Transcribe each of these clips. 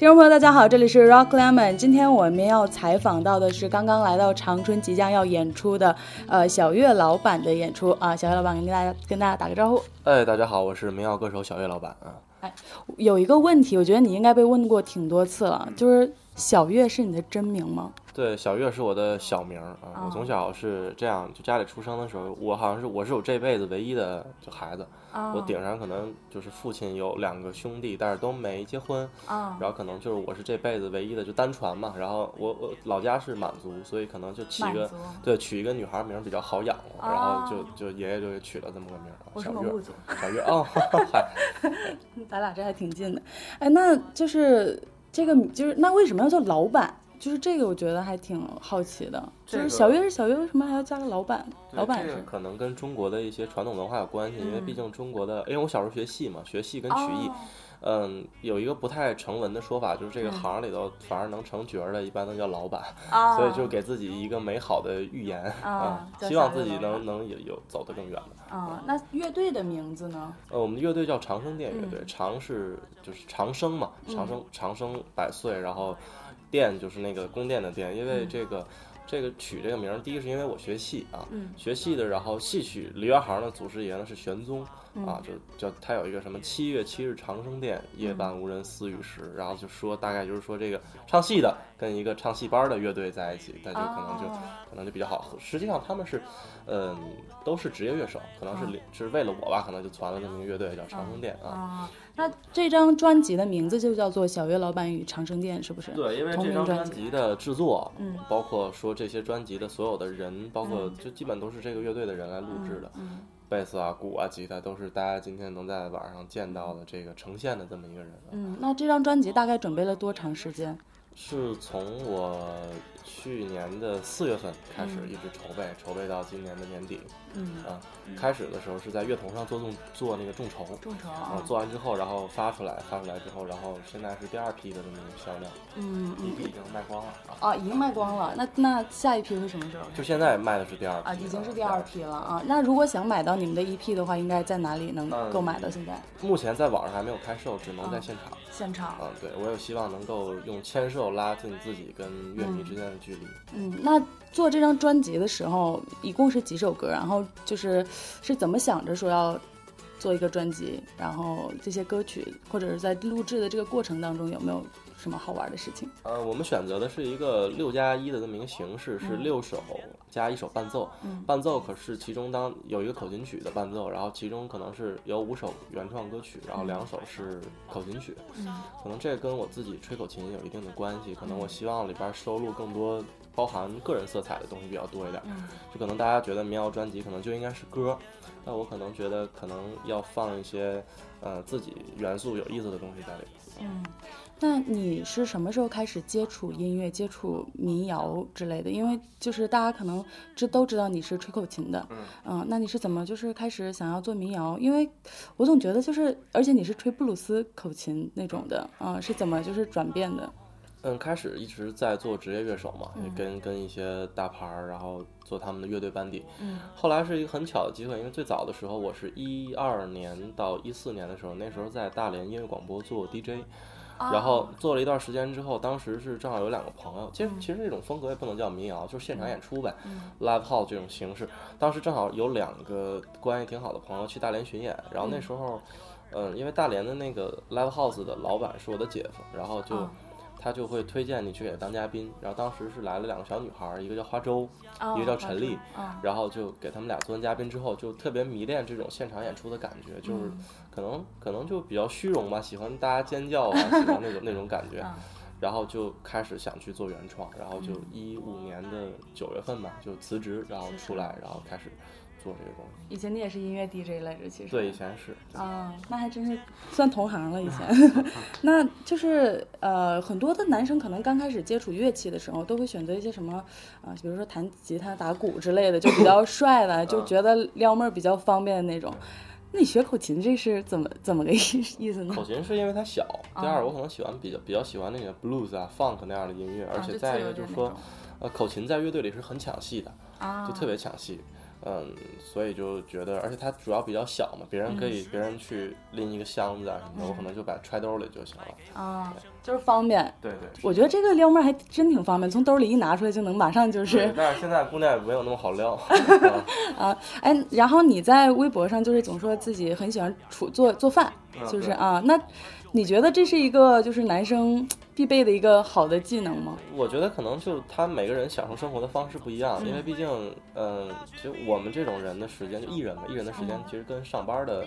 听众朋友，大家好，这里是 Rock Lemon。今天我们要采访到的是刚刚来到长春，即将要演出的呃小月老板的演出啊。小月老板跟大家跟大家打个招呼。哎，大家好，我是民谣歌手小月老板啊。哎，有一个问题，我觉得你应该被问过挺多次了，就是小月是你的真名吗？对，小月是我的小名啊。我从小是这样，就家里出生的时候，我好像是我是我这辈子唯一的就孩子。我顶上可能就是父亲有两个兄弟，但是都没结婚。然后可能就是我是这辈子唯一的就单传嘛。然后我我老家是满族，所以可能就起一个对取一个女孩名比较好养，然后就就爷爷就给取了这么个名。我是蒙古族。小月哦，嗨，咱俩这还挺近的。哎，那就是这个就是那为什么要叫老板？就是这个，我觉得还挺好奇的。就是小月是小月，为什么还要加个老板？老板是可能跟中国的一些传统文化有关系，因为毕竟中国的，因为我小时候学戏嘛，学戏跟曲艺，嗯，有一个不太成文的说法，就是这个行里头反而能成角的，一般都叫老板，所以就给自己一个美好的预言啊，希望自己能能有有走得更远的。啊，那乐队的名字呢？呃，我们的乐队叫长生殿乐队，长是就是长生嘛，长生长生百岁，然后。殿就是那个宫殿的殿，因为这个，这个取这个名儿，第一是因为我学戏啊，学戏的，然后戏曲梨园行的祖师爷呢是玄宗啊，就叫他有一个什么七月七日长生殿，夜半无人私语时，然后就说大概就是说这个唱戏的跟一个唱戏班的乐队在一起，那就可能就可能就比较好。实际上他们是，嗯，都是职业乐手，可能是是为了我吧，可能就传了这么一个乐队叫长生殿啊。那这张专辑的名字就叫做《小月老板与长生殿》，是不是？对，因为这张专辑的制作，嗯，包括说这些专辑的所有的人，包括就基本都是这个乐队的人来录制的，贝斯啊、鼓啊、吉他都是大家今天能在网上见到的这个呈现的这么一个人。嗯，那这张专辑大概准备了多长时间？是从我去年的四月份开始一直筹备，筹备到今年的年底。嗯啊，开始的时候是在乐童上做众做那个众筹，众筹啊，做完之后，然后发出来，发出来之后，然后现在是第二批的这么一个销量，嗯一批已经卖光了啊，已经卖光了。那那下一批是什么时候？就现在卖的是第二批啊，已经是第二批了啊。那如果想买到你们的 EP 的话，应该在哪里能购买到？现在目前在网上还没有开售，只能在现场。现场啊，对我有希望能够用签售拉近自己跟乐迷之间的距离。嗯，那做这张专辑的时候，一共是几首歌？然后就是。是怎么想着说要做一个专辑？然后这些歌曲或者是在录制的这个过程当中有没有什么好玩的事情？呃，我们选择的是一个六加一的这么一个形式，是六首加一首伴奏。伴奏可是其中当有一个口琴曲的伴奏，然后其中可能是有五首原创歌曲，然后两首是口琴曲。可能这跟我自己吹口琴有一定的关系。可能我希望里边收录更多。包含个人色彩的东西比较多一点，就可能大家觉得民谣专辑可能就应该是歌，但我可能觉得可能要放一些呃自己元素有意思的东西在里边。嗯，那你是什么时候开始接触音乐、接触民谣之类的？因为就是大家可能知都知道你是吹口琴的，嗯，那你是怎么就是开始想要做民谣？因为我总觉得就是，而且你是吹布鲁斯口琴那种的，嗯，是怎么就是转变的？嗯，开始一直在做职业乐手嘛，也跟跟一些大牌儿，然后做他们的乐队班底。嗯，后来是一个很巧的机会，因为最早的时候，我是一二年到一四年的时候，那时候在大连音乐广播做 DJ，然后做了一段时间之后，当时是正好有两个朋友，其实其实这种风格也不能叫民谣，就是现场演出呗，live house 这种形式。当时正好有两个关系挺好的朋友去大连巡演，然后那时候，嗯，因为大连的那个 live house 的老板是我的姐夫，然后就。他就会推荐你去给他当嘉宾，然后当时是来了两个小女孩，一个叫花粥，一个叫陈丽，然后就给他们俩做完嘉宾之后，就特别迷恋这种现场演出的感觉，就是可能可能就比较虚荣吧，喜欢大家尖叫啊，喜欢那种那种感觉，然后就开始想去做原创，然后就一五年的九月份吧，就辞职，然后出来，然后开始。做这个东西，以前你也是音乐 DJ 来着，其实对，以前是啊，那还真是算同行了。以前，那就是呃，很多的男生可能刚开始接触乐器的时候，都会选择一些什么啊，比如说弹吉他、打鼓之类的，就比较 帅的，就觉得撩妹比较方便的那种。那你学口琴这是怎么怎么个意 意思呢？口琴是因为它小，第二我可能喜欢比较比较喜欢那个 blues 啊、funk 那样的音乐，而且再一个就是说，呃，口琴在乐队里是很抢戏的，就特别抢戏。嗯，所以就觉得，而且它主要比较小嘛，别人可以别人去拎一个箱子啊什么的，我可能就把揣兜里就行了。啊，就是方便。对对，我觉得这个撩妹还真挺方便，从兜里一拿出来就能马上就是。但是现在姑娘也没有那么好撩。啊，哎，然后你在微博上就是总说自己很喜欢厨做做饭，就是啊，那你觉得这是一个就是男生？必备的一个好的技能吗？我觉得可能就他每个人享受生活的方式不一样，因为毕竟，嗯，就我们这种人的时间，就艺人嘛，艺人的时间其实跟上班的，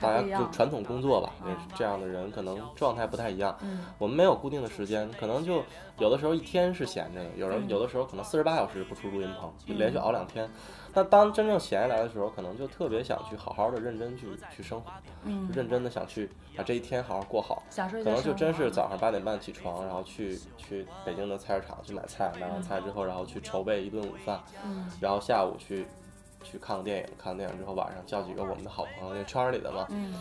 大家就传统工作吧，这样的人可能状态不太一样。嗯，我们没有固定的时间，可能就有的时候一天是闲着的，有人有的时候可能四十八小时不出录音棚，就连续熬两天。那当真正闲下来的时候，可能就特别想去好好的认真去去生活，嗯，认真的想去把这一天好好过好，可能就真是早上八点半起床，然后去去北京的菜市场去买菜，买完菜之后，然后去筹备一顿午饭，嗯，然后下午去去看个电影，看完电影之后晚上叫几个我们的好朋友，那圈里的嘛，嗯，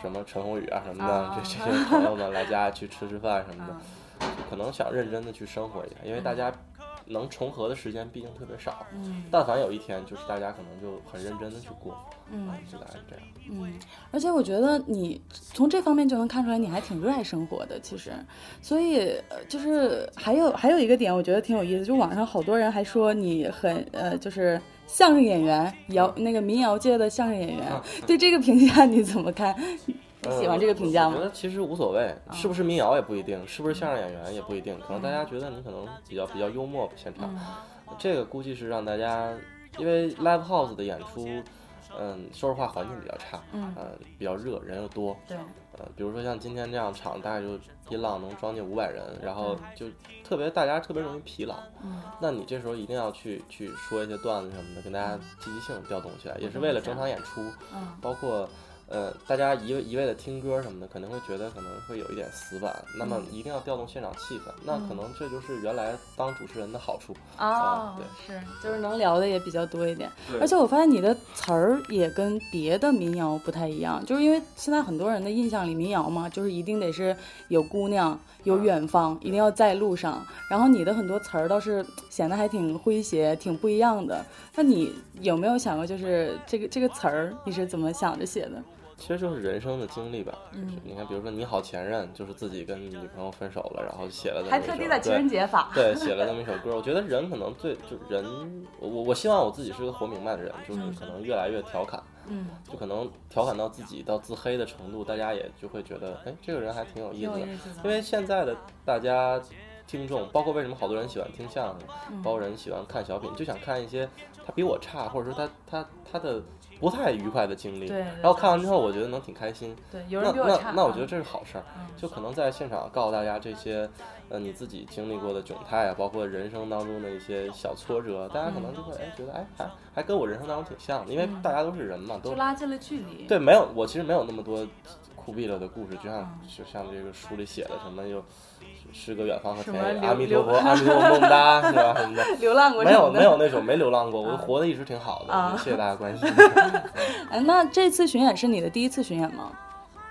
什么陈宏宇啊什么的，这这些朋友们来家去吃吃饭什么的，可能想认真的去生活一下，因为大家。能重合的时间毕竟特别少，嗯，但凡有一天，就是大家可能就很认真的去过，嗯，就大概是这样，嗯，而且我觉得你从这方面就能看出来，你还挺热爱生活的，其实，所以就是还有还有一个点，我觉得挺有意思，就网上好多人还说你很呃，就是相声演员，摇那个民谣界的相声演员，对这个评价你怎么看？喜欢这个评价吗？我觉得其实无所谓，是不是民谣也不一定，是不是相声演员也不一定，可能大家觉得你可能比较比较幽默现场，这个估计是让大家，因为 live house 的演出，嗯，说实话环境比较差，嗯，比较热，人又多，对，呃，比如说像今天这样场，大概就一浪能装进五百人，然后就特别大家特别容易疲劳，嗯，那你这时候一定要去去说一些段子什么的，跟大家积极性调动起来，也是为了整场演出，嗯，包括。呃，大家一味一味的听歌什么的，可能会觉得可能会有一点死板。那么一定要调动现场气氛，那可能这就是原来当主持人的好处啊。对，是，就是能聊的也比较多一点。而且我发现你的词儿也跟别的民谣不太一样，就是因为现在很多人的印象里民谣嘛，就是一定得是有姑娘、有远方，一定要在路上。然后你的很多词儿倒是显得还挺诙谐，挺不一样的。那你有没有想过，就是这个这个词儿你是怎么想着写的？其实就是人生的经历吧。嗯，你看，比如说你好前任，就是自己跟女朋友分手了，然后写了这么还特地在情人节发。对，写了那么一首歌。我觉得人可能最就人，我我希望我自己是个活明白的人，就是可能越来越调侃。嗯，就可能调侃到自己到自黑的程度，大家也就会觉得，哎，这个人还挺有意思的。因为现在的大家听众，包括为什么好多人喜欢听相声，包括人喜欢看小品，就想看一些他比我差，或者说他他他的。不太愉快的经历，然后看完之后，我觉得能挺开心。对，有人比我差，那那我觉得这是好事儿。就可能在现场告诉大家这些，呃，你自己经历过的窘态啊，包括人生当中的一些小挫折，大家可能就会哎觉得哎还还跟我人生当中挺像的，因为大家都是人嘛，都拉近了距离。对，没有我其实没有那么多酷毙了的故事，就像就像这个书里写的什么又。诗歌远方和田野，阿弥陀佛，阿弥陀佛，么么哒，是吧？什么的，流浪过没有？没有那种，没流浪过，我活的一直挺好的。谢谢大家关心。哎，那这次巡演是你的第一次巡演吗？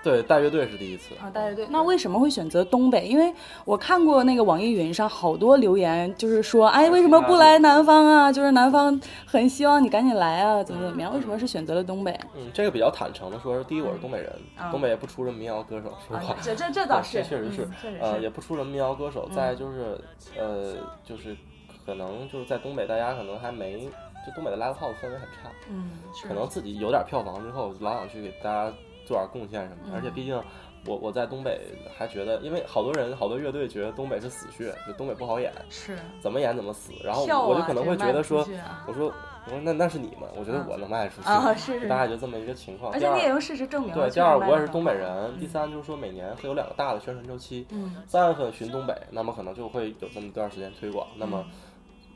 对，带乐队是第一次啊，带乐队。那为什么会选择东北？因为我看过那个网易云上好多留言，就是说，哎，为什么不来南方啊？就是南方很希望你赶紧来啊，怎么怎么样？为什么是选择了东北？嗯，这个比较坦诚的说，第一，我是东北人，东北也不出什么民谣歌手，说实话。这这这倒 是，确实是，呃，也不出什么民谣歌手。再就是，呃，就是可能就是在东北，大家可能还没，就东北的 live house 氛围很差，嗯，可能自己有点票房之后，老想去给大家。做点贡献什么的，而且毕竟我我在东北还觉得，因为好多人好多乐队觉得东北是死穴，就东北不好演，是怎么演怎么死。然后我就可能会觉得说，我说我说那那是你们，我觉得我能卖出去啊，是大概就这么一个情况。而且你也用事实证明。对，第二我也是东北人，第三就是说每年会有两个大的宣传周期，嗯，三月份巡东北，那么可能就会有这么一段时间推广，那么。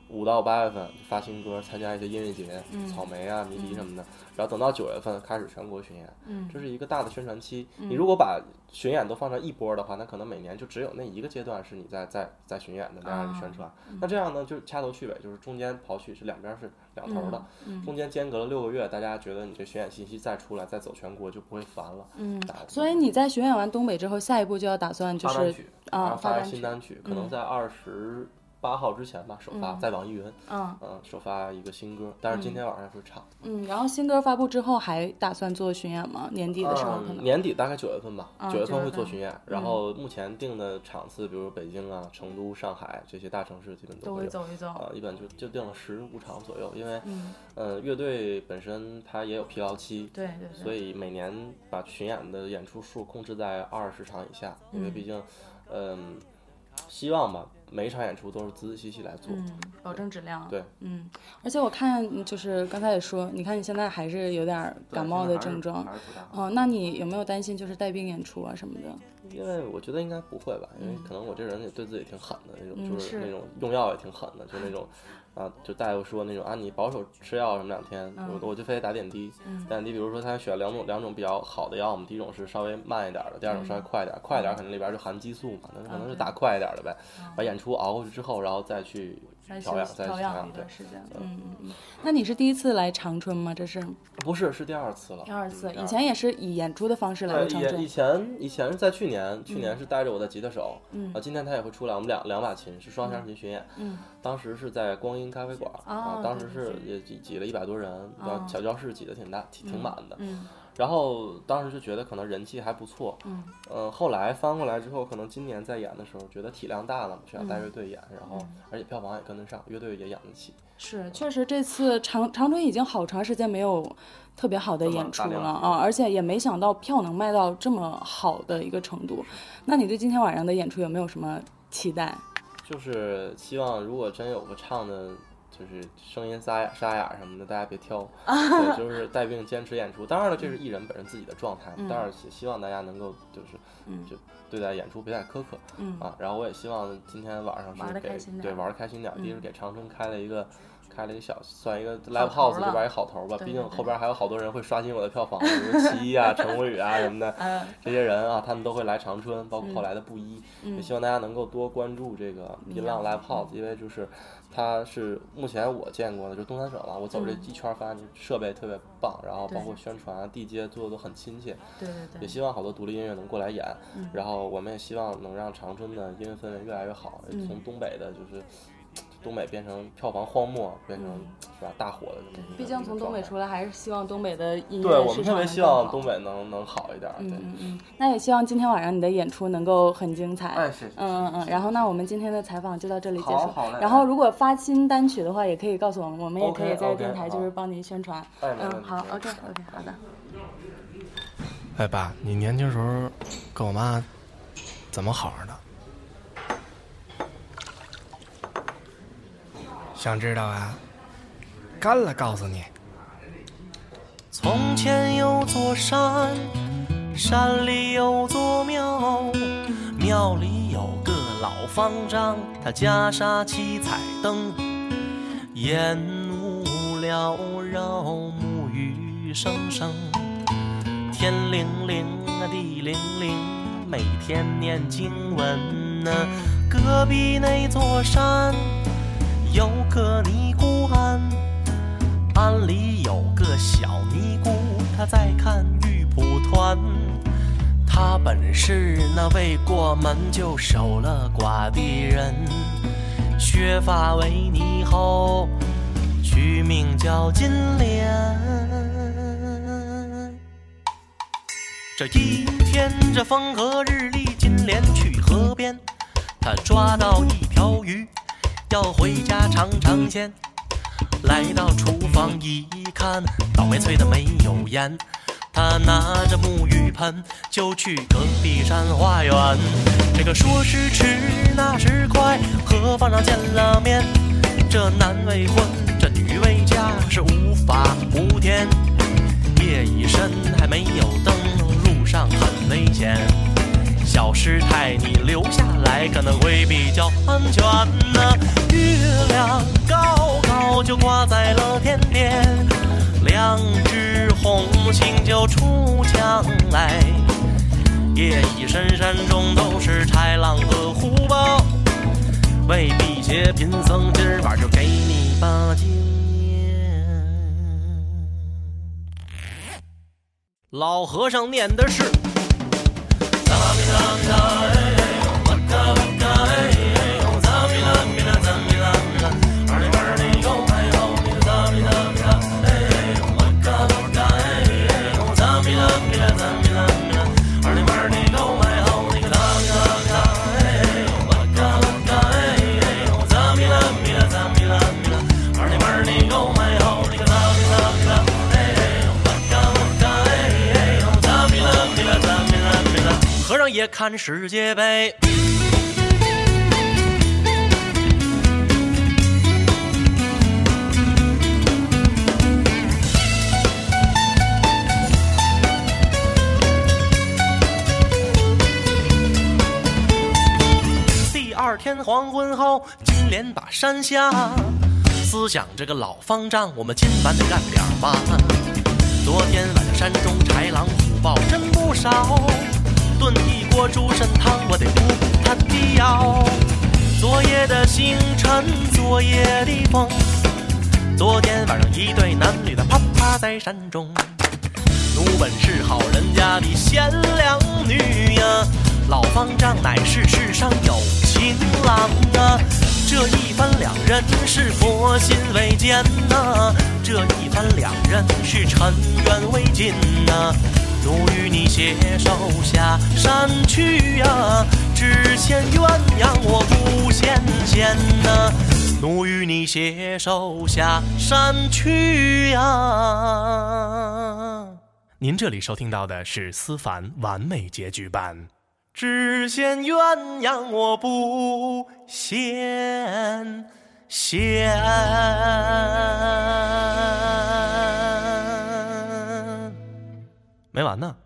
五到八月份发新歌，参加一些音乐节，草莓啊、迷笛什么的。然后等到九月份开始全国巡演，这是一个大的宣传期。你如果把巡演都放成一波的话，那可能每年就只有那一个阶段是你在在在巡演的那样一个宣传。那这样呢，就掐头去尾，就是中间刨去是两边是两头的，中间间隔了六个月，大家觉得你这巡演信息再出来再走全国就不会烦了。嗯，所以你在巡演完东北之后，下一步就要打算就是啊发新单曲，可能在二十。八号之前吧首发，在网易云，嗯嗯，首发一个新歌，但是今天晚上会唱。嗯，然后新歌发布之后还打算做巡演吗？年底的时候可能。年底大概九月份吧，九月份会做巡演。嗯然后目前定的场次，比如北京啊、成都、上海这些大城市，基本都会走一走。啊，一般就就定了十五场左右，因为嗯呃乐队本身它也有疲劳期，对对对。所以每年把巡演的演出数控制在二十场以下，因为毕竟，嗯，希望吧，每一场演出都是仔仔细细来做，嗯，保证质量。对，嗯，而且我看就是刚才也说，你看你现在还是有点感冒的症状，哦，那你有没有担心就是带病演出啊什么的？因为我觉得应该不会吧，因为可能我这人也对自己挺狠的那种，嗯就是那种用药也挺狠的，就那种。啊，就大夫说那种啊，你保守吃药什么两天，我我就非得打点滴，打点滴。比如说他选两种两种比较好的药嘛，第一种是稍微慢一点的，第二种稍微快一点，快一点可能里边就含激素嘛，那可能是打快一点的呗，把演出熬过去之后，然后再去调养，再调养一段时间。嗯嗯嗯。那你是第一次来长春吗？这是？不是，是第二次了。第二次，以前也是以演出的方式来过长春。以前以前是在去年，去年是带着我的吉他手，啊，今天他也会出来，我们两两把琴是双弦琴巡演，嗯，当时是在光阴咖啡馆。啊，当时是也挤挤了一百多人，小教室挤得挺大，挺挺满的。嗯，然后当时就觉得可能人气还不错。嗯，呃，后来翻过来之后，可能今年在演的时候，觉得体量大了，就想带乐队演，然后而且票房也跟得上，乐队也养得起。是，确实这次长长春已经好长时间没有特别好的演出了啊，而且也没想到票能卖到这么好的一个程度。那你对今天晚上的演出有没有什么期待？就是希望如果真有个唱的。就是声音沙哑沙哑什么的，大家别挑。对，就是带病坚持演出。当然了，这是艺人本人自己的状态。当然，也希望大家能够就是，就对待演出别太苛刻。嗯啊，然后我也希望今天晚上是给对玩开心点。第一是给长春开了一个开了一个小算一个 live house 这边一好头吧。毕竟后边还有好多人会刷新我的票房，比如齐啊、陈柏宇啊什么的。这些人啊，他们都会来长春，包括后来的布衣。也希望大家能够多关注这个音浪 live house，因为就是。它是目前我见过的，就东三省了。我走这一圈，发现设备特别棒，然后包括宣传啊、地接做的都很亲切。对对对。也希望好多独立音乐能过来演，然后我们也希望能让长春的音乐氛围越来越好，从东北的就是。东北变成票房荒漠，变成是吧大火的这么。毕竟从东北出来，还是希望东北的音乐对我们特别希望东北能能好一点。嗯嗯嗯。那也希望今天晚上你的演出能够很精彩。哎，谢谢。嗯嗯嗯。然后，那我们今天的采访就到这里结束。好，好嘞。然后，如果发新单曲的话，也可以告诉我们，我们也可以在电台就是帮您宣传。嗯，好，OK OK，好的。哎，爸，你年轻时候跟我妈怎么好的？想知道啊？干了，告诉你。从前有座山，山里有座庙，庙里有个老方丈，他袈裟七彩灯，烟雾缭绕，木鱼声声，天灵灵啊，地灵灵，每天念经文呢。隔壁那座山。有个尼姑庵，庵里有个小尼姑，她在看玉蒲团。她本是那未过门就守了寡的人，削发为尼后，取名叫金莲。这一天，这风和日丽，金莲去河边，她抓到一条鱼。要回家尝尝鲜，来到厨房一看，倒霉催的没有盐。他拿着沐浴盆就去隔壁山花园。这个说时迟，那时快，和方丈见了面。这男未婚，这女未嫁，是无法无天。夜已深，还没有灯，路上很危险。小师太，你留下来可能会比较安全呢。亮高高就挂在了天边，两只红星就出墙来。夜已深，山中都是豺狼和虎豹，为避邪贫僧今晚就给你把经。老和尚念的是。看世界杯。第二天黄昏后，金莲把山下，思想这个老方丈，我们今晚得干点嘛？昨天晚上山中豺狼虎豹真不少，炖一锅猪肾汤，我得补补他的腰。昨夜的星辰，昨夜的风，昨天晚上一对男女的啪啪在山中。奴本是好人家的贤良女呀，老方丈乃是世上有情郎啊。这一番两人是佛心为鉴呐、这一番两人是尘缘未尽呐、奴与你携手下山去呀、只羡鸳鸯我不羡仙呐、奴与你携手下山去呀、您这里收听到的是思凡完美结局版。只羡鸳鸯我不羡仙。没完呢。